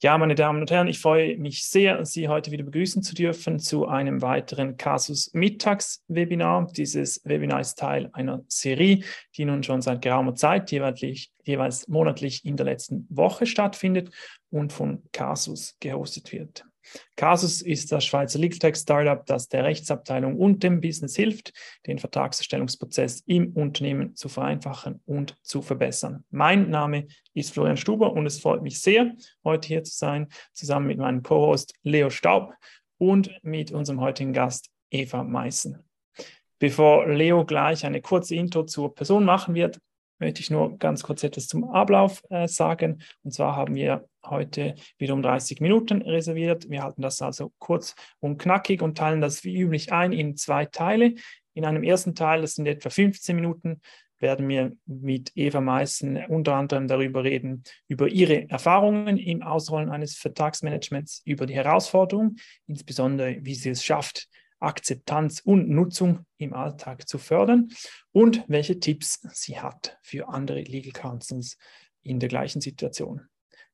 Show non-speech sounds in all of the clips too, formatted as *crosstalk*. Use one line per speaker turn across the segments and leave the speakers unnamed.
Ja, meine Damen und Herren, ich freue mich sehr, Sie heute wieder begrüßen zu dürfen zu einem weiteren Casus Mittags-Webinar. Dieses Webinar ist Teil einer Serie, die nun schon seit geraumer Zeit jeweils, jeweils monatlich in der letzten Woche stattfindet und von Casus gehostet wird. Casus ist das Schweizer Legal Tech Startup, das der Rechtsabteilung und dem Business hilft, den Vertragserstellungsprozess im Unternehmen zu vereinfachen und zu verbessern. Mein Name ist Florian Stuber und es freut mich sehr, heute hier zu sein, zusammen mit meinem Co-Host Leo Staub und mit unserem heutigen Gast Eva Meissen. Bevor Leo gleich eine kurze Intro zur Person machen wird, möchte ich nur ganz kurz etwas zum Ablauf äh, sagen. Und zwar haben wir heute wieder um 30 Minuten reserviert. Wir halten das also kurz und knackig und teilen das wie üblich ein in zwei Teile. In einem ersten Teil, das sind etwa 15 Minuten, werden wir mit Eva Meissen unter anderem darüber reden, über ihre Erfahrungen im Ausrollen eines Vertragsmanagements, über die Herausforderungen, insbesondere wie sie es schafft, Akzeptanz und Nutzung im Alltag zu fördern und welche Tipps sie hat für andere Legal Counsels in der gleichen Situation.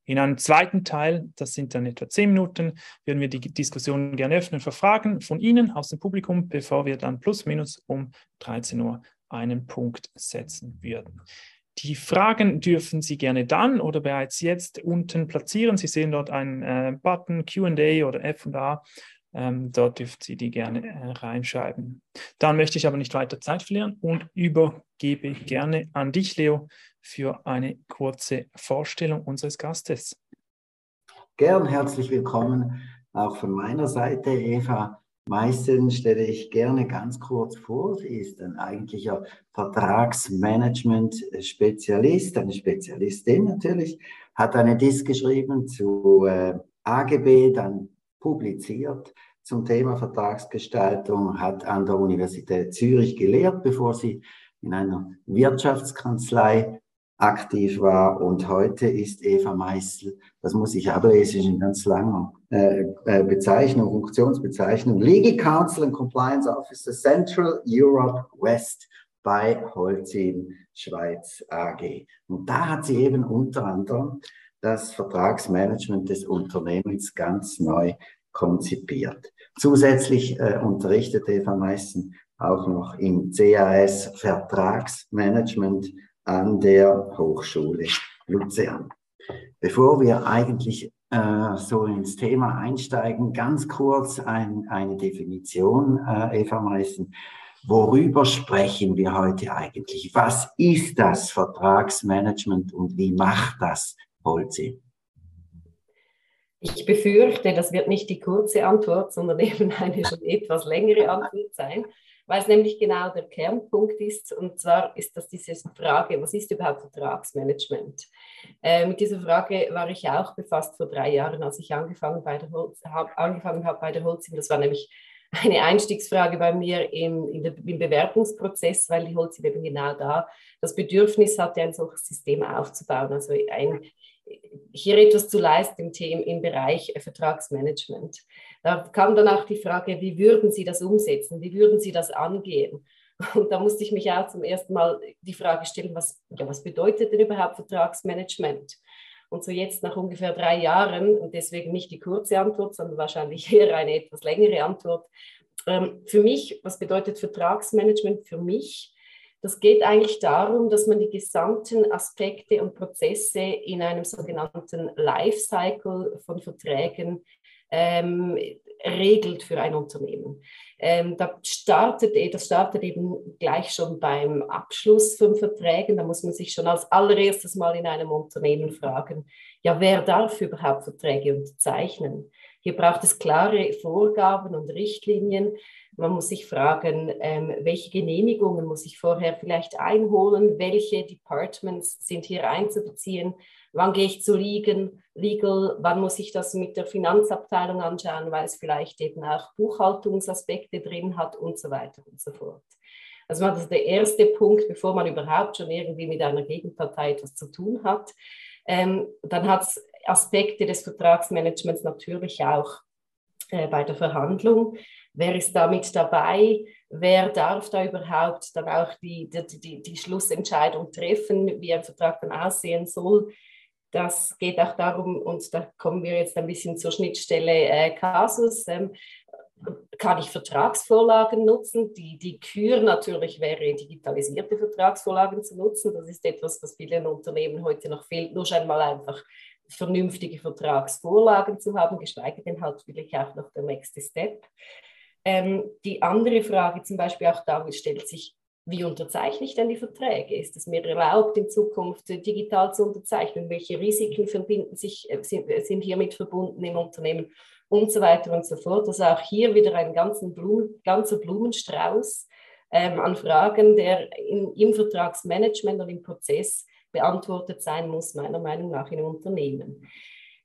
In einem zweiten Teil, das sind dann etwa zehn Minuten, würden wir die Diskussion gerne öffnen für Fragen von Ihnen aus dem Publikum, bevor wir dann plus minus um 13 Uhr einen Punkt setzen würden. Die Fragen dürfen Sie gerne dann oder bereits jetzt unten platzieren. Sie sehen dort einen äh, Button QA oder FA ähm, dort dürfen Sie die gerne äh, reinschreiben. Dann möchte ich aber nicht weiter Zeit verlieren und übergebe gerne an dich, Leo, für eine kurze Vorstellung unseres Gastes.
Gern herzlich willkommen auch von meiner Seite, Eva. Meistens stelle ich gerne ganz kurz vor. Sie ist ein eigentlicher Vertragsmanagement-Spezialist, eine Spezialistin natürlich, hat eine Disk geschrieben zu äh, AGB, dann publiziert zum Thema Vertragsgestaltung, hat an der Universität Zürich gelehrt, bevor sie in einer Wirtschaftskanzlei aktiv war und heute ist Eva Meißel, das muss ich ablesen, ist eine ganz lange äh, äh, Bezeichnung, Funktionsbezeichnung, Legal Counsel and Compliance Officer Central Europe West bei Holcim Schweiz AG. Und da hat sie eben unter anderem das Vertragsmanagement des Unternehmens ganz neu konzipiert. Zusätzlich äh, unterrichtet Eva Meissen auch noch im CAS Vertragsmanagement an der Hochschule Luzern. Bevor wir eigentlich äh, so ins Thema einsteigen, ganz kurz ein, eine Definition, äh, Eva Meissen. Worüber sprechen wir heute eigentlich? Was ist das Vertragsmanagement und wie macht das Holzi?
Ich befürchte, das wird nicht die kurze Antwort, sondern eben eine schon etwas längere Antwort sein, weil es nämlich genau der Kernpunkt ist. Und zwar ist das diese Frage, was ist überhaupt Vertragsmanagement? Äh, mit dieser Frage war ich auch befasst vor drei Jahren, als ich angefangen, bei der Holz, hab, angefangen habe bei der Holzim. Das war nämlich eine Einstiegsfrage bei mir im, der, im Bewerbungsprozess, weil die Holzim eben genau da das Bedürfnis hatte, ein solches System aufzubauen. Also ein hier etwas zu leisten im, Thema, im Bereich Vertragsmanagement. Da kam dann auch die Frage, wie würden Sie das umsetzen? Wie würden Sie das angehen? Und da musste ich mich auch zum ersten Mal die Frage stellen, was, ja, was bedeutet denn überhaupt Vertragsmanagement? Und so jetzt nach ungefähr drei Jahren, und deswegen nicht die kurze Antwort, sondern wahrscheinlich *laughs* eher eine etwas längere Antwort. Ähm, für mich, was bedeutet Vertragsmanagement für mich? Das geht eigentlich darum, dass man die gesamten Aspekte und Prozesse in einem sogenannten Lifecycle von Verträgen ähm, regelt für ein Unternehmen. Ähm, da startet, das startet eben gleich schon beim Abschluss von Verträgen. Da muss man sich schon als allererstes mal in einem Unternehmen fragen, ja, wer darf überhaupt Verträge unterzeichnen? Hier braucht es klare Vorgaben und Richtlinien, man muss sich fragen, ähm, welche Genehmigungen muss ich vorher vielleicht einholen, welche Departments sind hier einzubeziehen, wann gehe ich zu Liegen, Legal, wann muss ich das mit der Finanzabteilung anschauen, weil es vielleicht eben auch Buchhaltungsaspekte drin hat und so weiter und so fort. Also das ist der erste Punkt, bevor man überhaupt schon irgendwie mit einer Gegenpartei etwas zu tun hat. Ähm, dann hat es Aspekte des Vertragsmanagements natürlich auch äh, bei der Verhandlung. wer ist da mit dabei, wer darf da überhaupt dann auch die, die, die, die Schlussentscheidung treffen, wie ein Vertrag dann aussehen soll. Das geht auch darum, und da kommen wir jetzt ein bisschen zur Schnittstelle äh, Kasus. Ähm, kann ich Vertragsvorlagen nutzen? Die, die Kür natürlich wäre, digitalisierte Vertragsvorlagen zu nutzen. Das ist etwas, was vielen Unternehmen heute noch fehlt. Nur schon mal einfach vernünftige Vertragsvorlagen zu haben, geschweige denn halt wirklich auch noch der nächste Step. Ähm, die andere Frage zum Beispiel auch da stellt sich, wie unterzeichne ich denn die Verträge? Ist es mir erlaubt, in Zukunft digital zu unterzeichnen? Welche Risiken verbinden sich, äh, sind, äh, sind hiermit verbunden im Unternehmen? Und so weiter und so fort. Also auch hier wieder ein Blumen, ganzer Blumenstrauß ähm, an Fragen, der in, im Vertragsmanagement und im Prozess beantwortet sein muss, meiner Meinung nach, in Unternehmen.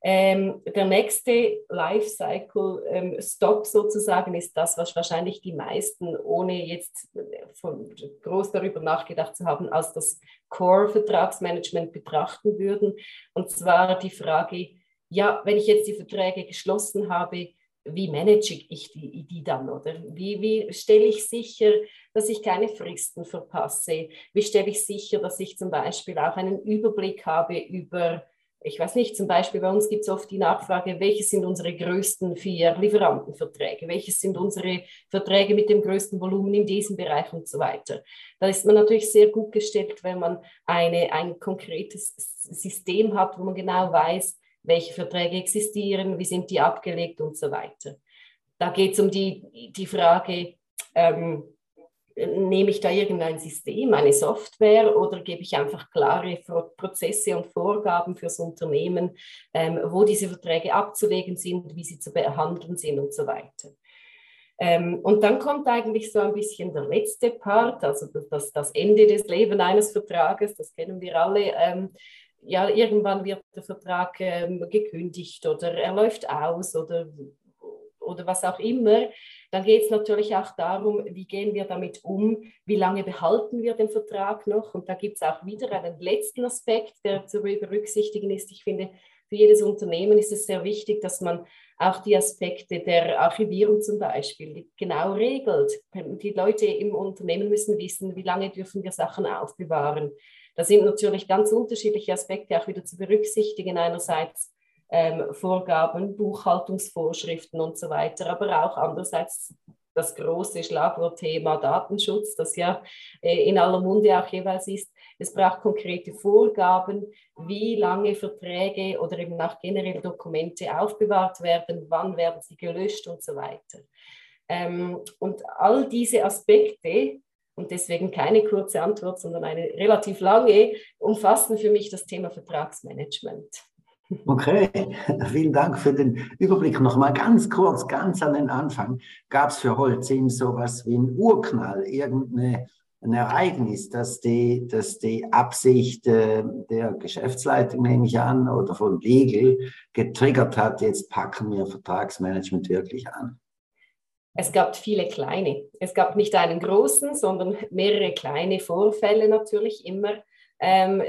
Ähm, der nächste Lifecycle-Stop ähm, sozusagen ist das, was wahrscheinlich die meisten, ohne jetzt von, groß darüber nachgedacht zu haben, als das Core-Vertragsmanagement betrachten würden. Und zwar die Frage, ja, wenn ich jetzt die Verträge geschlossen habe, wie manage ich die, die dann? Oder wie, wie stelle ich sicher, dass ich keine Fristen verpasse? Wie stelle ich sicher, dass ich zum Beispiel auch einen Überblick habe über ich weiß nicht, zum Beispiel bei uns gibt es oft die Nachfrage, welche sind unsere größten vier Lieferantenverträge, welche sind unsere Verträge mit dem größten Volumen in diesem Bereich und so weiter. Da ist man natürlich sehr gut gestellt, wenn man eine, ein konkretes System hat, wo man genau weiß, welche Verträge existieren, wie sind die abgelegt und so weiter. Da geht es um die, die Frage, ähm, nehme ich da irgendein System, eine Software oder gebe ich einfach klare Prozesse und Vorgaben fürs Unternehmen, ähm, wo diese Verträge abzulegen sind, wie sie zu behandeln sind und so weiter. Ähm, und dann kommt eigentlich so ein bisschen der letzte Part, also das, das Ende des Lebens eines Vertrages, das kennen wir alle. Ähm, ja, irgendwann wird der Vertrag ähm, gekündigt oder er läuft aus oder, oder was auch immer. Dann geht es natürlich auch darum, wie gehen wir damit um, wie lange behalten wir den Vertrag noch. Und da gibt es auch wieder einen letzten Aspekt, der zu berücksichtigen ist. Ich finde, für jedes Unternehmen ist es sehr wichtig, dass man auch die Aspekte der Archivierung zum Beispiel genau regelt. Die Leute im Unternehmen müssen wissen, wie lange dürfen wir Sachen aufbewahren. Da sind natürlich ganz unterschiedliche Aspekte auch wieder zu berücksichtigen. Einerseits ähm, Vorgaben, Buchhaltungsvorschriften und so weiter, aber auch andererseits das große Schlagwortthema Datenschutz, das ja äh, in aller Munde auch jeweils ist. Es braucht konkrete Vorgaben, wie lange Verträge oder eben auch generell Dokumente aufbewahrt werden, wann werden sie gelöscht und so weiter. Ähm, und all diese Aspekte, und deswegen keine kurze Antwort, sondern eine relativ lange, umfassen für mich das Thema Vertragsmanagement.
Okay, vielen Dank für den Überblick. Nochmal ganz kurz, ganz an den Anfang. Gab es für Holcim sowas wie einen Urknall, irgendein Ereignis, das die, das die Absicht äh, der Geschäftsleitung, nehme ich an, oder von Legal getriggert hat, jetzt packen wir Vertragsmanagement wirklich an?
Es gab viele kleine. Es gab nicht einen großen, sondern mehrere kleine Vorfälle natürlich immer. Ähm,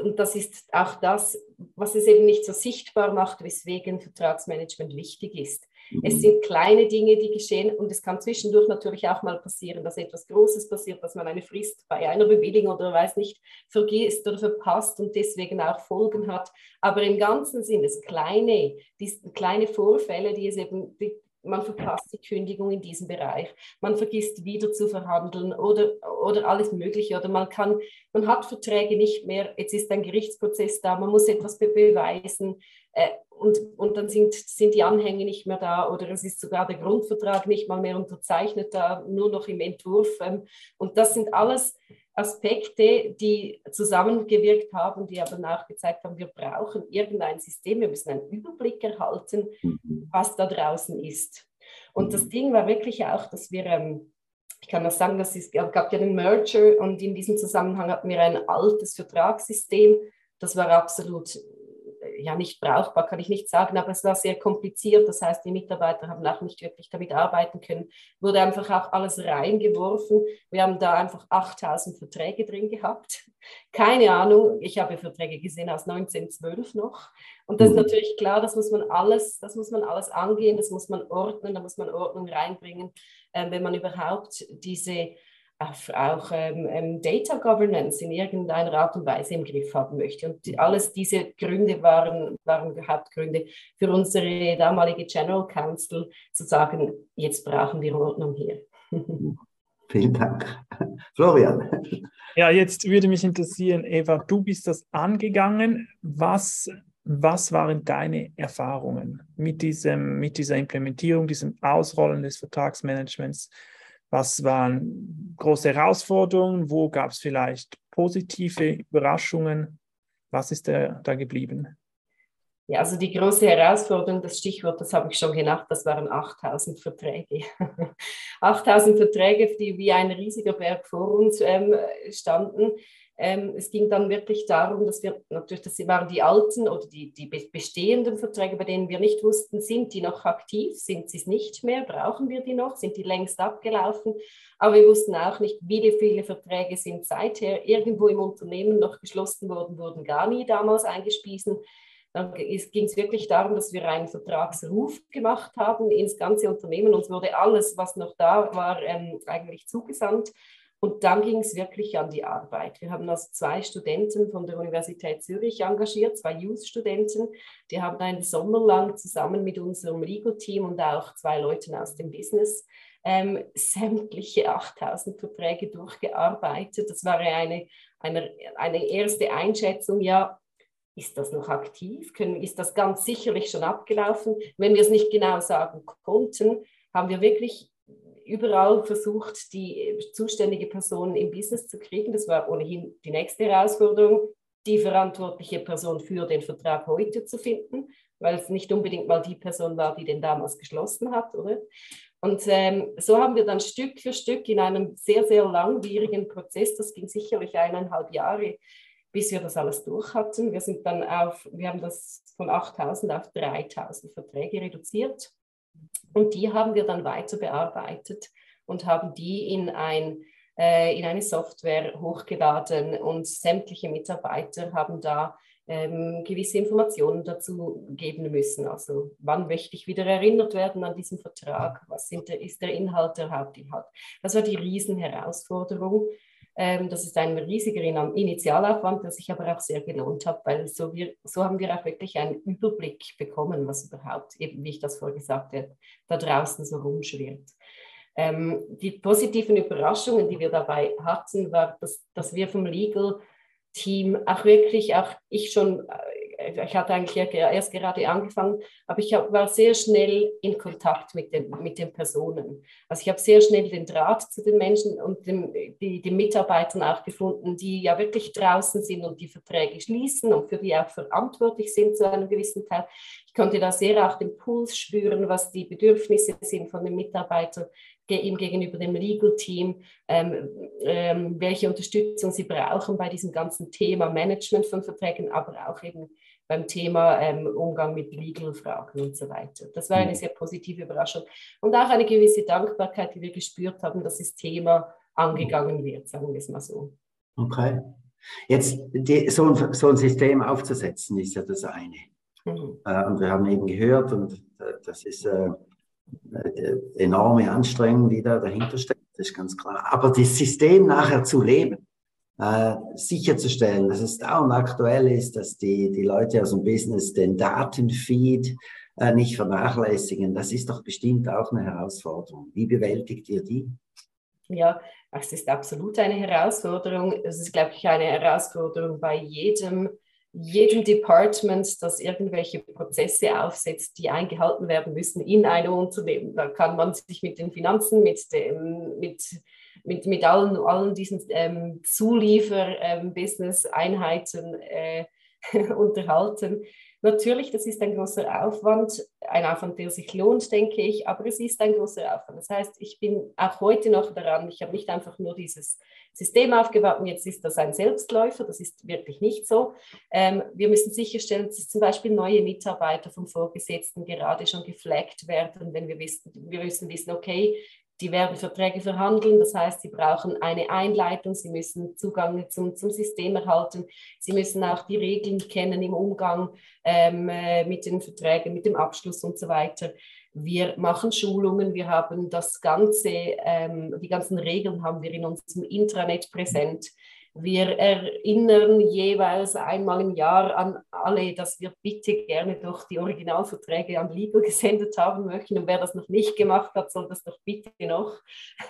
und das ist auch das, was es eben nicht so sichtbar macht, weswegen Vertragsmanagement wichtig ist. Mhm. Es sind kleine Dinge, die geschehen und es kann zwischendurch natürlich auch mal passieren, dass etwas Großes passiert, dass man eine Frist bei einer Bewilligung oder weiß nicht vergisst oder verpasst und deswegen auch Folgen hat. Aber im Ganzen sind es kleine, die, kleine Vorfälle, die es eben, die, man verpasst die Kündigung in diesem Bereich, man vergisst wieder zu verhandeln oder, oder alles Mögliche. Oder man kann, man hat Verträge nicht mehr, jetzt ist ein Gerichtsprozess da, man muss etwas be beweisen äh, und, und dann sind, sind die Anhänge nicht mehr da oder es ist sogar der Grundvertrag nicht mal mehr unterzeichnet da, nur noch im Entwurf. Ähm, und das sind alles Aspekte, die zusammengewirkt haben, die aber nachgezeigt haben, wir brauchen irgendein System, wir müssen einen Überblick erhalten, mhm. was da draußen ist. Und das mhm. Ding war wirklich auch, dass wir, ähm, ich kann das sagen, es gab ja einen Merger und in diesem Zusammenhang hatten wir ein altes Vertragssystem, das war absolut ja nicht brauchbar, kann ich nicht sagen, aber es war sehr kompliziert. Das heißt, die Mitarbeiter haben auch nicht wirklich damit arbeiten können. Wurde einfach auch alles reingeworfen. Wir haben da einfach 8000 Verträge drin gehabt. *laughs* Keine Ahnung, ich habe Verträge gesehen aus 1912 noch. Und das ist mhm. natürlich klar, das muss man alles, das muss man alles angehen, das muss man ordnen, da muss man Ordnung reinbringen, äh, wenn man überhaupt diese auch ähm, ähm, Data Governance in irgendeiner Art und Weise im Griff haben möchte. Und die, alles diese Gründe waren, waren Hauptgründe für unsere damalige General Counsel zu sagen, jetzt brauchen wir Ordnung hier.
Vielen Dank. *laughs* Florian.
Ja, jetzt würde mich interessieren, Eva, du bist das angegangen. Was, was waren deine Erfahrungen mit, diesem, mit dieser Implementierung, diesem Ausrollen des Vertragsmanagements? Was waren große Herausforderungen? Wo gab es vielleicht positive Überraschungen? Was ist da, da geblieben?
Ja, also die große Herausforderung, das Stichwort, das habe ich schon genannt, das waren 8000 Verträge. *laughs* 8000 Verträge, die wie ein riesiger Berg vor uns ähm, standen. Ähm, es ging dann wirklich darum, dass wir natürlich, das waren die alten oder die, die bestehenden Verträge, bei denen wir nicht wussten, sind die noch aktiv, sind sie es nicht mehr, brauchen wir die noch, sind die längst abgelaufen. Aber wir wussten auch nicht, wie viele Verträge sind seither irgendwo im Unternehmen noch geschlossen worden, wurden gar nie damals eingespiesen. Dann ging es wirklich darum, dass wir einen Vertragsruf gemacht haben ins ganze Unternehmen. Uns wurde alles, was noch da war, ähm, eigentlich zugesandt. Und dann ging es wirklich an die Arbeit. Wir haben also zwei Studenten von der Universität Zürich engagiert, zwei Youth-Studenten. Die haben einen Sommer lang zusammen mit unserem Legal-Team und auch zwei Leuten aus dem Business ähm, sämtliche 8000 Verträge durchgearbeitet. Das war eine, eine, eine erste Einschätzung, ja, ist das noch aktiv? Können, ist das ganz sicherlich schon abgelaufen? Wenn wir es nicht genau sagen konnten, haben wir wirklich überall versucht, die zuständige Person im Business zu kriegen. Das war ohnehin die nächste Herausforderung, die verantwortliche Person für den Vertrag heute zu finden, weil es nicht unbedingt mal die Person war, die den damals geschlossen hat, oder? Und ähm, so haben wir dann Stück für Stück in einem sehr, sehr langwierigen Prozess, das ging sicherlich eineinhalb Jahre, bis wir das alles durch hatten. Wir sind dann auf, wir haben das von 8000 auf 3000 Verträge reduziert und die haben wir dann weiter bearbeitet und haben die in, ein, äh, in eine Software hochgeladen und sämtliche Mitarbeiter haben da ähm, gewisse Informationen dazu geben müssen. Also wann möchte ich wieder erinnert werden an diesen Vertrag? Was der, ist der Inhalt, der Hauptinhalt? Das war die Riesenherausforderung. Ähm, das ist ein riesiger Initialaufwand, der sich aber auch sehr gelohnt hat, weil so, wir, so haben wir auch wirklich einen Überblick bekommen, was überhaupt, eben wie ich das vorher gesagt habe, da draußen so rumschwirrt. Ähm, die positiven Überraschungen, die wir dabei hatten, war, dass, dass wir vom Legal Team auch wirklich, auch ich schon ich hatte eigentlich erst gerade angefangen, aber ich war sehr schnell in Kontakt mit den, mit den Personen. Also ich habe sehr schnell den Draht zu den Menschen und dem, die, den Mitarbeitern auch gefunden, die ja wirklich draußen sind und die Verträge schließen und für die auch verantwortlich sind zu einem gewissen Teil. Ich konnte da sehr auch den Puls spüren, was die Bedürfnisse sind von den Mitarbeitern ihm gegenüber dem Legal Team, ähm, ähm, welche Unterstützung sie brauchen bei diesem ganzen Thema Management von Verträgen, aber auch eben beim Thema ähm, Umgang mit Legal-Fragen und so weiter. Das war eine mhm. sehr positive Überraschung und auch eine gewisse Dankbarkeit, die wir gespürt haben, dass das Thema angegangen wird, sagen wir es mal so.
Okay. Jetzt die, so, ein, so, ein, System aufzusetzen, ist ja das eine. Mhm. Äh, und wir haben eben gehört, und äh, das ist äh, enorme Anstrengung, die da dahinter steckt, das ist ganz klar. Aber das System nachher zu leben, äh, sicherzustellen, dass es da und aktuell ist, dass die, die Leute aus dem Business den Datenfeed äh, nicht vernachlässigen. Das ist doch bestimmt auch eine Herausforderung. Wie bewältigt ihr die?
Ja, es ist absolut eine Herausforderung. Es ist, glaube ich, eine Herausforderung bei jedem, jedem Department, das irgendwelche Prozesse aufsetzt, die eingehalten werden müssen in einem Unternehmen. Da kann man sich mit den Finanzen, mit dem, mit mit, mit allen, allen diesen ähm, Zuliefer-Business-Einheiten ähm, äh, *laughs* unterhalten. Natürlich, das ist ein großer Aufwand, ein Aufwand, der sich lohnt, denke ich, aber es ist ein großer Aufwand. Das heißt, ich bin auch heute noch daran, ich habe nicht einfach nur dieses System aufgebaut und jetzt ist das ein Selbstläufer, das ist wirklich nicht so. Ähm, wir müssen sicherstellen, dass zum Beispiel neue Mitarbeiter vom Vorgesetzten gerade schon geflaggt werden, wenn wir wissen, wir müssen wissen, okay, die werden Verträge verhandeln. Das heißt, sie brauchen eine Einleitung, sie müssen Zugang zum, zum System erhalten, sie müssen auch die Regeln kennen im Umgang ähm, äh, mit den Verträgen, mit dem Abschluss und so weiter. Wir machen Schulungen, wir haben das ganze, ähm, die ganzen Regeln haben wir in unserem Intranet präsent. Wir erinnern jeweils einmal im Jahr an alle, dass wir bitte gerne doch die Originalverträge an Legal *laughs* gesendet haben möchten. Und wer das noch nicht gemacht hat, soll das doch bitte noch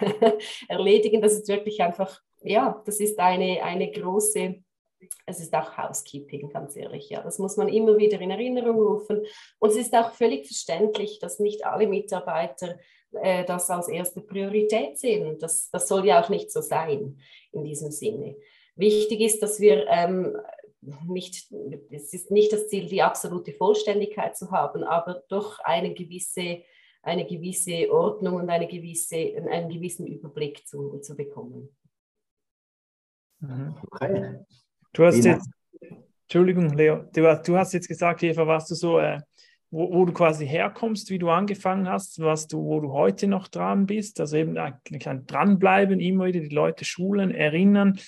*laughs* erledigen. Das ist wirklich einfach, ja, das ist eine, eine große es ist auch Housekeeping, ganz ehrlich. Ja, das muss man immer wieder in Erinnerung rufen. Und es ist auch völlig verständlich, dass nicht alle Mitarbeiter äh, das als erste Priorität sehen. Das, das soll ja auch nicht so sein in diesem Sinne. Wichtig ist, dass wir ähm, nicht, es ist nicht das Ziel, die absolute Vollständigkeit zu haben, aber doch eine gewisse, eine gewisse Ordnung und eine gewisse, einen gewissen Überblick zu, zu bekommen.
Mhm. Okay. Du hast jetzt, Entschuldigung, Leo, du, du, hast jetzt gesagt, Eva, was du so, äh, wo, wo, du quasi herkommst, wie du angefangen hast, was du, wo du heute noch dran bist, also eben ein, ein dranbleiben, immer wieder die Leute schulen, erinnern.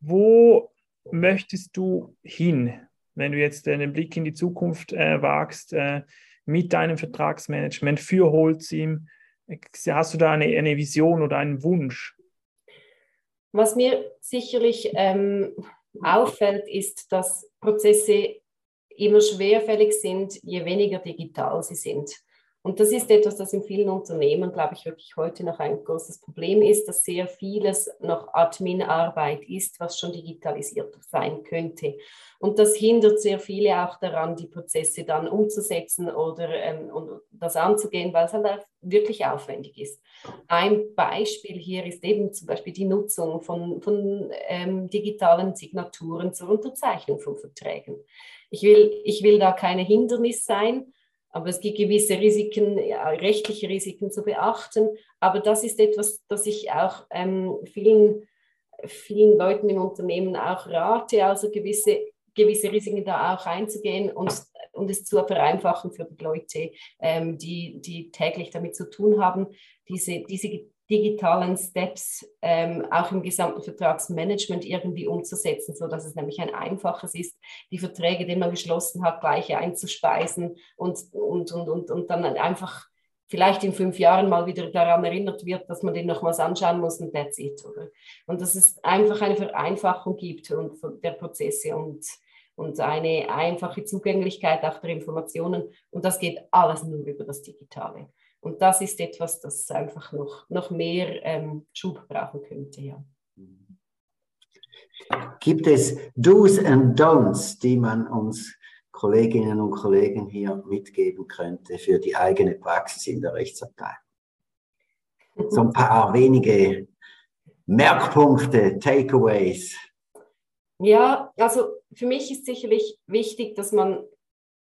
Wo möchtest du hin, wenn du jetzt einen Blick in die Zukunft äh, wagst, äh, mit deinem Vertragsmanagement für Holzim? Hast du da eine, eine Vision oder einen Wunsch?
Was mir sicherlich ähm, auffällt, ist, dass Prozesse immer schwerfällig sind, je weniger digital sie sind. Und das ist etwas, das in vielen Unternehmen, glaube ich, wirklich heute noch ein großes Problem ist, dass sehr vieles noch Admin-Arbeit ist, was schon digitalisiert sein könnte. Und das hindert sehr viele auch daran, die Prozesse dann umzusetzen oder ähm, und das anzugehen, weil es halt wirklich aufwendig ist. Ein Beispiel hier ist eben zum Beispiel die Nutzung von, von ähm, digitalen Signaturen zur Unterzeichnung von Verträgen. Ich will, ich will da keine Hindernis sein, aber es gibt gewisse Risiken, rechtliche Risiken zu beachten. Aber das ist etwas, das ich auch ähm, vielen, vielen Leuten im Unternehmen auch rate, also gewisse, gewisse Risiken da auch einzugehen und, und es zu vereinfachen für die Leute, ähm, die, die täglich damit zu tun haben, diese, diese digitalen Steps ähm, auch im gesamten Vertragsmanagement irgendwie umzusetzen, sodass es nämlich ein einfaches ist, die Verträge, die man geschlossen hat, gleich einzuspeisen und, und, und, und, und dann einfach vielleicht in fünf Jahren mal wieder daran erinnert wird, dass man den nochmals anschauen muss und that's it. Oder? Und dass es einfach eine Vereinfachung gibt und der Prozesse und, und eine einfache Zugänglichkeit auch der Informationen. Und das geht alles nur über das Digitale. Und das ist etwas, das einfach noch, noch mehr ähm, Schub brauchen könnte. Ja.
Gibt es Do's and Don'ts, die man uns Kolleginnen und Kollegen hier mitgeben könnte für die eigene Praxis in der Rechtsabteilung? So ein paar wenige Merkpunkte, Takeaways.
Ja, also für mich ist sicherlich wichtig, dass man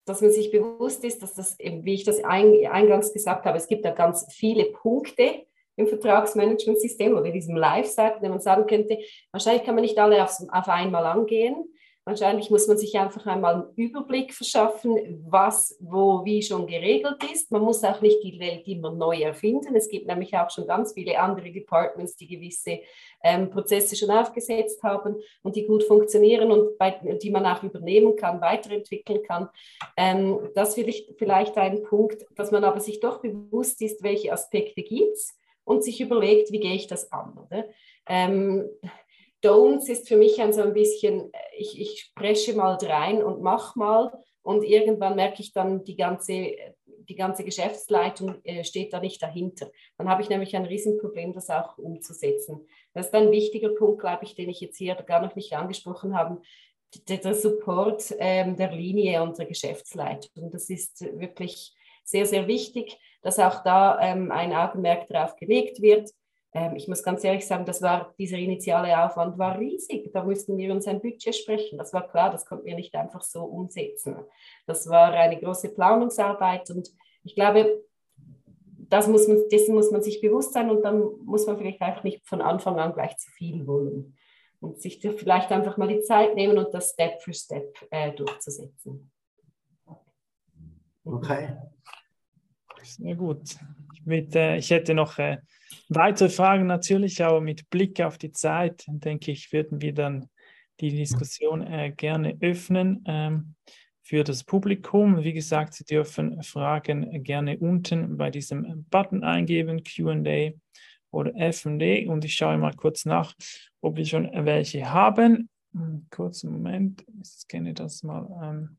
dass man sich bewusst ist, dass das, wie ich das eingangs gesagt habe, es gibt da ganz viele Punkte im Vertragsmanagementsystem oder diesem Lifecycle, wo man sagen könnte, wahrscheinlich kann man nicht alle auf einmal angehen, Wahrscheinlich muss man sich einfach einmal einen Überblick verschaffen, was wo wie schon geregelt ist. Man muss auch nicht die Welt immer neu erfinden. Es gibt nämlich auch schon ganz viele andere Departments, die gewisse ähm, Prozesse schon aufgesetzt haben und die gut funktionieren und bei, die man auch übernehmen kann, weiterentwickeln kann. Ähm, das ist vielleicht ein Punkt, dass man aber sich doch bewusst ist, welche Aspekte gibt es und sich überlegt, wie gehe ich das an. Oder? Ähm, Don'ts ist für mich ein so ein bisschen, ich, ich spreche mal rein und mach mal und irgendwann merke ich dann, die ganze, die ganze Geschäftsleitung äh, steht da nicht dahinter. Dann habe ich nämlich ein Riesenproblem, das auch umzusetzen. Das ist ein wichtiger Punkt, glaube ich, den ich jetzt hier gar noch nicht angesprochen habe. Der Support ähm, der Linie und der Geschäftsleitung. Das ist wirklich sehr, sehr wichtig, dass auch da ähm, ein Augenmerk darauf gelegt wird ähm, ich muss ganz ehrlich sagen, das war, dieser initiale Aufwand war riesig. Da mussten wir uns ein Budget sprechen. Das war klar, das konnten wir nicht einfach so umsetzen. Das war eine große Planungsarbeit und ich glaube, das muss man, dessen muss man sich bewusst sein und dann muss man vielleicht einfach nicht von Anfang an gleich zu viel wollen und sich vielleicht einfach mal die Zeit nehmen und das Step für Step äh, durchzusetzen.
Okay.
Sehr gut. Ich, mit, äh, ich hätte noch äh, weitere Fragen natürlich, aber mit Blick auf die Zeit, denke ich, würden wir dann die Diskussion äh, gerne öffnen ähm, für das Publikum. Wie gesagt, Sie dürfen Fragen gerne unten bei diesem Button eingeben, QA oder FD. Und ich schaue mal kurz nach, ob wir schon welche haben. Hm, kurzen Moment, ich scanne das mal ähm,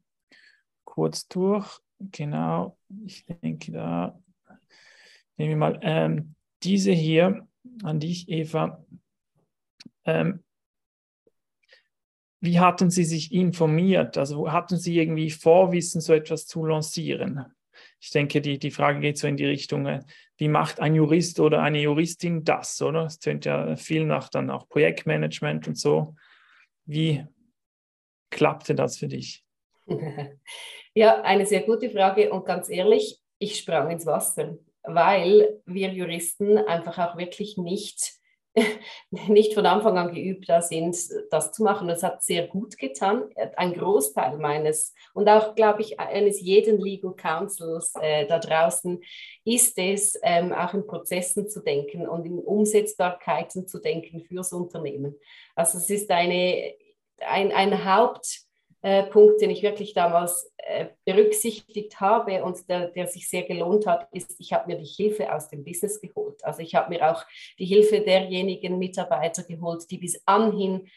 kurz durch. Genau, ich denke da, nehmen wir mal ähm, diese hier an dich, Eva. Ähm, wie hatten Sie sich informiert? Also hatten Sie irgendwie Vorwissen, so etwas zu lancieren? Ich denke, die, die Frage geht so in die Richtung, äh, wie macht ein Jurist oder eine Juristin das, oder? Es tönt ja viel nach dann auch Projektmanagement und so. Wie klappte das für dich? *laughs*
Ja, eine sehr gute Frage und ganz ehrlich, ich sprang ins Wasser, weil wir Juristen einfach auch wirklich nicht *laughs* nicht von Anfang an geübt da sind, das zu machen. Das hat sehr gut getan. Ein Großteil meines und auch, glaube ich, eines jeden Legal Councils äh, da draußen ist es, ähm, auch in Prozessen zu denken und in Umsetzbarkeiten zu denken fürs Unternehmen. Also es ist eine, ein, ein Haupt äh, Punkt, den ich wirklich damals äh, berücksichtigt habe und der, der, sich sehr gelohnt hat, ist, ich habe mir die Hilfe aus dem Business geholt. Also ich habe mir auch die Hilfe derjenigen Mitarbeiter geholt, die bis anhin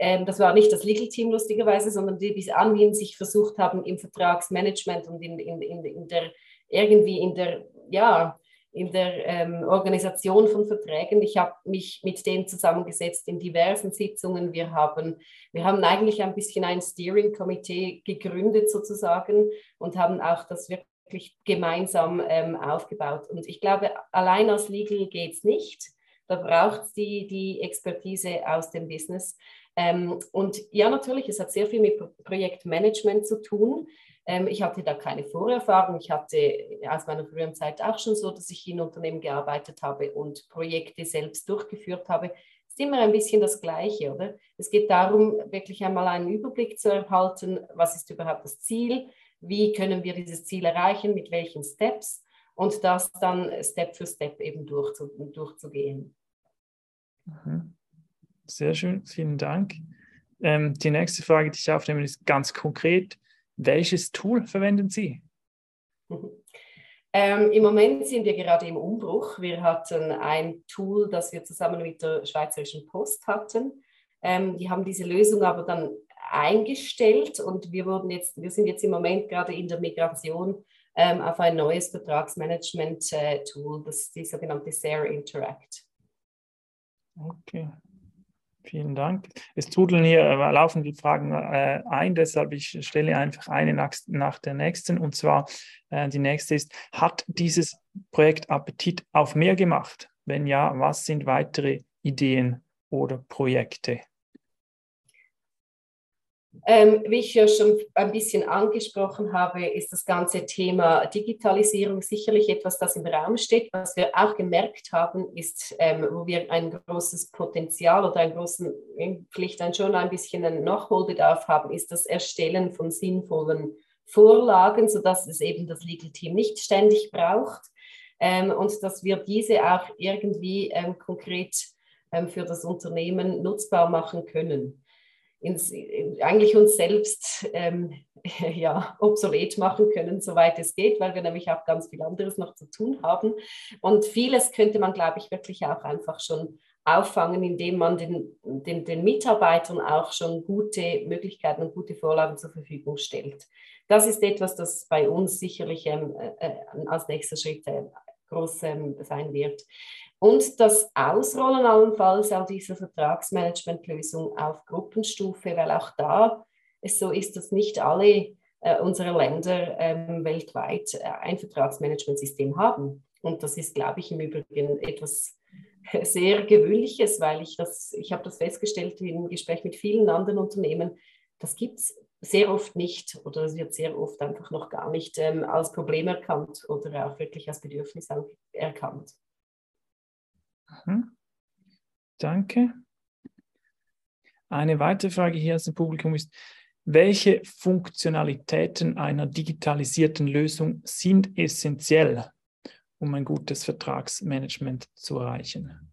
ähm, das war nicht das Legal Team lustigerweise, sondern die bis anhin sich versucht haben, im Vertragsmanagement und in, in, in, in der irgendwie in der, ja, in der ähm, Organisation von Verträgen. Ich habe mich mit denen zusammengesetzt in diversen Sitzungen. Wir haben, wir haben eigentlich ein bisschen ein Steering Committee gegründet sozusagen und haben auch das wirklich gemeinsam ähm, aufgebaut. Und ich glaube, allein als Legal geht es nicht. Da braucht es die, die Expertise aus dem Business. Ähm, und ja, natürlich, es hat sehr viel mit Projektmanagement zu tun. Ähm, ich hatte da keine Vorerfahrung. Ich hatte aus meiner früheren Zeit auch schon so, dass ich in Unternehmen gearbeitet habe und Projekte selbst durchgeführt habe. Es ist immer ein bisschen das Gleiche, oder? Es geht darum, wirklich einmal einen Überblick zu erhalten, was ist überhaupt das Ziel, wie können wir dieses Ziel erreichen, mit welchen Steps und das dann Step für Step eben durchzu, durchzugehen.
Mhm. Sehr schön, vielen Dank. Ähm, die nächste Frage, die ich aufnehme, ist ganz konkret. Welches Tool verwenden Sie? *laughs*
Ähm, Im Moment sind wir gerade im Umbruch. Wir hatten ein Tool, das wir zusammen mit der Schweizerischen Post hatten. Ähm, die haben diese Lösung aber dann eingestellt und wir, wurden jetzt, wir sind jetzt im Moment gerade in der Migration ähm, auf ein neues Vertragsmanagement-Tool, äh, das ist die sogenannte SARE Interact.
Okay, Vielen Dank. Es trudeln hier äh, laufen die Fragen äh, ein, deshalb ich stelle einfach eine nach, nach der nächsten. Und zwar äh, die nächste ist, hat dieses Projekt Appetit auf mehr gemacht? Wenn ja, was sind weitere Ideen oder Projekte?
Ähm, wie ich ja schon ein bisschen angesprochen habe, ist das ganze Thema Digitalisierung sicherlich etwas, das im Raum steht. Was wir auch gemerkt haben, ist, ähm, wo wir ein großes Potenzial oder einen großen, vielleicht dann schon ein bisschen einen Nachholbedarf haben, ist das Erstellen von sinnvollen Vorlagen, sodass es eben das Legal Team nicht ständig braucht ähm, und dass wir diese auch irgendwie ähm, konkret ähm, für das Unternehmen nutzbar machen können ins, eigentlich uns selbst ähm, *laughs* ja, obsolet machen können, soweit es geht, weil wir nämlich auch ganz viel anderes noch zu tun haben. Und vieles könnte man, glaube ich, wirklich auch einfach schon auffangen, indem man den, den, den Mitarbeitern auch schon gute Möglichkeiten und gute Vorlagen zur Verfügung stellt. Das ist etwas, das bei uns sicherlich ähm, äh, äh als nächster Schritt äh, groß ähm, sein wird und das Ausrollen allenfalls auch dieser Vertragsmanagementlösung auf Gruppenstufe, weil auch da es so ist, dass nicht alle äh, unsere Länder ähm, weltweit äh, ein Vertragsmanagementsystem haben. Und das ist, glaube ich, im Übrigen etwas *laughs* sehr Gewöhnliches, weil ich das, ich habe das festgestellt im Gespräch mit vielen anderen Unternehmen, das gibt es sehr oft nicht oder es wird sehr oft einfach noch gar nicht ähm, als Problem erkannt oder auch wirklich als Bedürfnis erkannt.
Mhm. Danke. Eine weitere Frage hier aus dem Publikum ist, welche Funktionalitäten einer digitalisierten Lösung sind essentiell, um ein gutes Vertragsmanagement zu erreichen?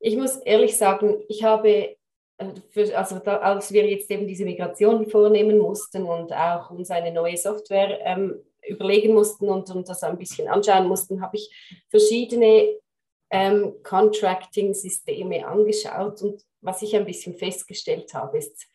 Ich muss ehrlich sagen, ich habe, äh, also da, als wir jetzt eben diese Migration vornehmen mussten und auch uns eine neue Software ähm, überlegen mussten und, und das ein bisschen anschauen mussten, habe ich verschiedene ähm, Contracting-Systeme angeschaut und was ich ein bisschen festgestellt habe, ist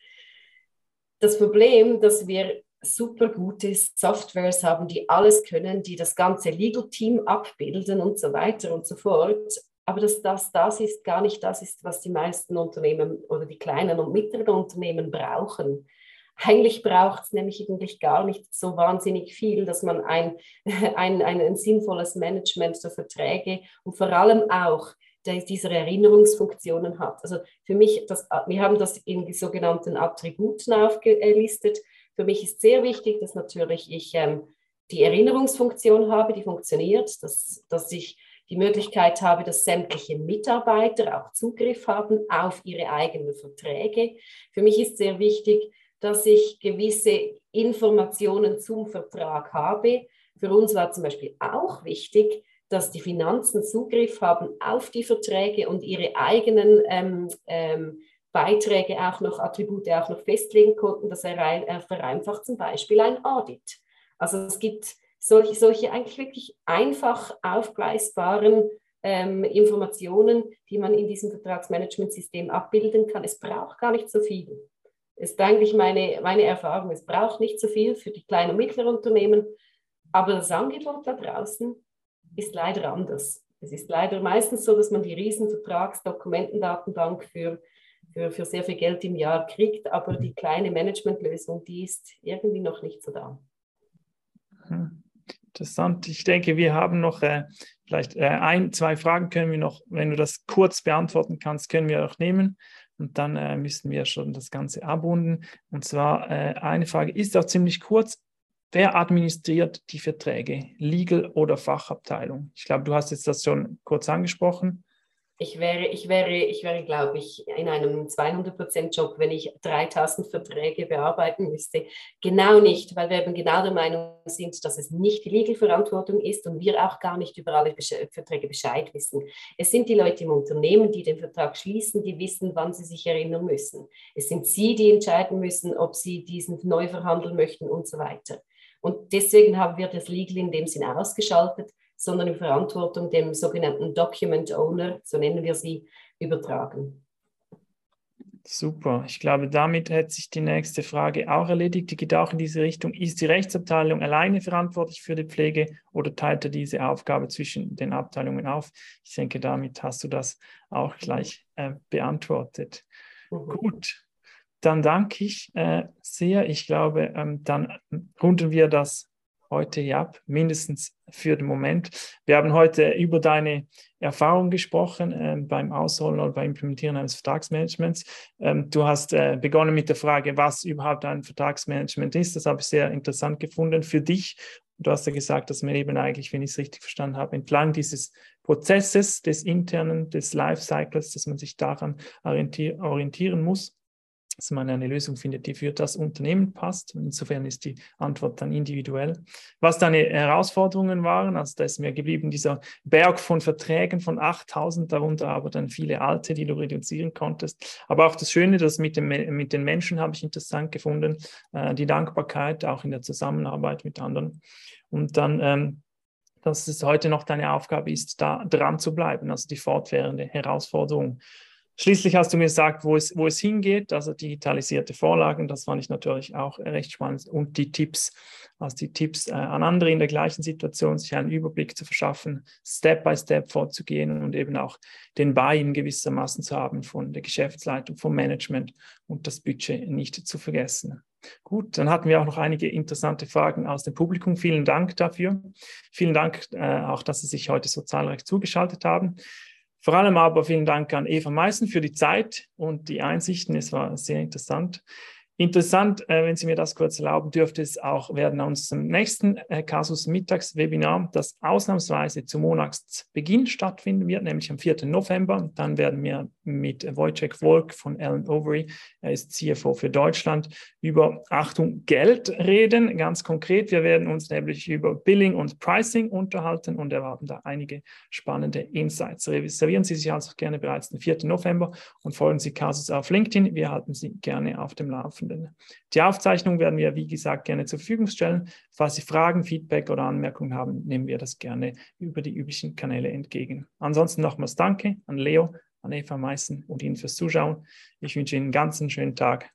das Problem, dass wir super gute Softwares haben, die alles können, die das ganze Legal-Team abbilden und so weiter und so fort. Aber dass das, das ist gar nicht das ist, was die meisten Unternehmen oder die kleinen und mittleren Unternehmen brauchen. Eigentlich braucht es nämlich eigentlich gar nicht so wahnsinnig viel, dass man ein, *laughs* ein, ein, ein sinnvolles Management der Verträge und vor allem auch diese Erinnerungsfunktionen hat. Also für mich, das, wir haben das in sogenannten Attributen aufgelistet. Für mich ist sehr wichtig, dass natürlich ich ähm, die Erinnerungsfunktion habe, die funktioniert, dass, dass ich die Möglichkeit habe, dass sämtliche Mitarbeiter auch Zugriff haben auf ihre eigenen Verträge. Für mich ist sehr wichtig, dass ich gewisse Informationen zum Vertrag habe. Für uns war zum Beispiel auch wichtig, dass die Finanzen Zugriff haben auf die Verträge und ihre eigenen ähm, ähm, Beiträge auch noch, Attribute auch noch festlegen konnten. Das vereinfacht zum Beispiel ein Audit. Also es gibt solche, solche eigentlich wirklich einfach aufgleisbaren ähm, Informationen, die man in diesem Vertragsmanagementsystem abbilden kann. Es braucht gar nicht so viel ist eigentlich meine, meine Erfahrung. Es braucht nicht so viel für die kleinen und mittleren Unternehmen, aber das Angebot da draußen ist leider anders. Es ist leider meistens so, dass man die riesen Vertragsdokumentendatenbank für, für, für sehr viel Geld im Jahr kriegt, aber die kleine Managementlösung, die ist irgendwie noch nicht so da.
Hm. Interessant. Ich denke, wir haben noch äh, vielleicht äh, ein, zwei Fragen können wir noch, wenn du das kurz beantworten kannst, können wir auch nehmen. Und dann äh, müssen wir schon das Ganze abrunden. Und zwar äh, eine Frage ist auch ziemlich kurz. Wer administriert die Verträge? Legal oder Fachabteilung? Ich glaube, du hast jetzt das schon kurz angesprochen
ich wäre, ich wäre, ich wäre, glaube ich, in einem 200%-Job, wenn ich 3000 Verträge bearbeiten müsste. Genau nicht, weil wir eben genau der Meinung sind, dass es nicht die Legal-Verantwortung ist und wir auch gar nicht über alle Verträge Bescheid wissen. Es sind die Leute im Unternehmen, die den Vertrag schließen, die wissen, wann sie sich erinnern müssen. Es sind sie, die entscheiden müssen, ob sie diesen neu verhandeln möchten und so weiter. Und deswegen haben wir das Legal in dem Sinn ausgeschaltet sondern in Verantwortung dem sogenannten Document Owner, so nennen wir sie, übertragen.
Super. Ich glaube, damit hätte sich die nächste Frage auch erledigt. Die geht auch in diese Richtung. Ist die Rechtsabteilung alleine verantwortlich für die Pflege oder teilt er diese Aufgabe zwischen den Abteilungen auf? Ich denke, damit hast du das auch gleich äh, beantwortet. Mhm. Gut, dann danke ich äh, sehr. Ich glaube, ähm, dann runden wir das heute ab, mindestens für den Moment. Wir haben heute über deine Erfahrung gesprochen äh, beim Ausrollen oder beim Implementieren eines Vertragsmanagements. Ähm, du hast äh, begonnen mit der Frage, was überhaupt ein Vertragsmanagement ist. Das habe ich sehr interessant gefunden für dich. Du hast ja gesagt, dass man eben eigentlich, wenn ich es richtig verstanden habe, entlang dieses Prozesses des internen, des Lifecycles, dass man sich daran orientieren muss dass man eine Lösung findet, die für das Unternehmen passt. Insofern ist die Antwort dann individuell. Was deine Herausforderungen waren, also da ist mir geblieben dieser Berg von Verträgen von 8000, darunter aber dann viele alte, die du reduzieren konntest. Aber auch das Schöne, das mit, dem, mit den Menschen habe ich interessant gefunden, äh, die Dankbarkeit auch in der Zusammenarbeit mit anderen. Und dann ähm, dass es heute noch deine Aufgabe ist, da dran zu bleiben, also die fortwährende Herausforderung. Schließlich hast du mir gesagt, wo es, wo es hingeht, also digitalisierte Vorlagen, das fand ich natürlich auch recht spannend und die Tipps, also die Tipps äh, an andere in der gleichen Situation, sich einen Überblick zu verschaffen, Step by Step vorzugehen und eben auch den Buy-in gewissermaßen zu haben von der Geschäftsleitung, vom Management und das Budget nicht zu vergessen. Gut, dann hatten wir auch noch einige interessante Fragen aus dem Publikum. Vielen Dank dafür. Vielen Dank äh, auch, dass Sie sich heute so zahlreich zugeschaltet haben. Vor allem aber vielen Dank an Eva Meißen für die Zeit und die Einsichten. Es war sehr interessant. Interessant, äh, wenn Sie mir das kurz erlauben, dürfte es auch werden an unserem nächsten äh, Kasus Mittagswebinar, das ausnahmsweise zu Monatsbeginn stattfinden wird, nämlich am 4. November. Dann werden wir mit Wojciech Wolk von Alan Overy, er ist CFO für Deutschland, über Achtung Geld reden. Ganz konkret, wir werden uns nämlich über Billing und Pricing unterhalten und erwarten da einige spannende Insights. Reservieren Sie sich also gerne bereits den 4. November und folgen Sie Kasus auf LinkedIn. Wir halten Sie gerne auf dem Laufenden. Teilnehmenden. Die Aufzeichnung werden wir, wie gesagt, gerne zur Verfügung stellen. Falls Sie Fragen, Feedback oder Anmerkungen haben, nehmen wir das gerne über die üblichen Kanäle entgegen. Ansonsten nochmals Danke an Leo, an Eva Meißen und Ihnen fürs Zuschauen. Ich wünsche Ihnen einen ganz schönen Tag.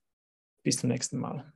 Bis zum nächsten Mal.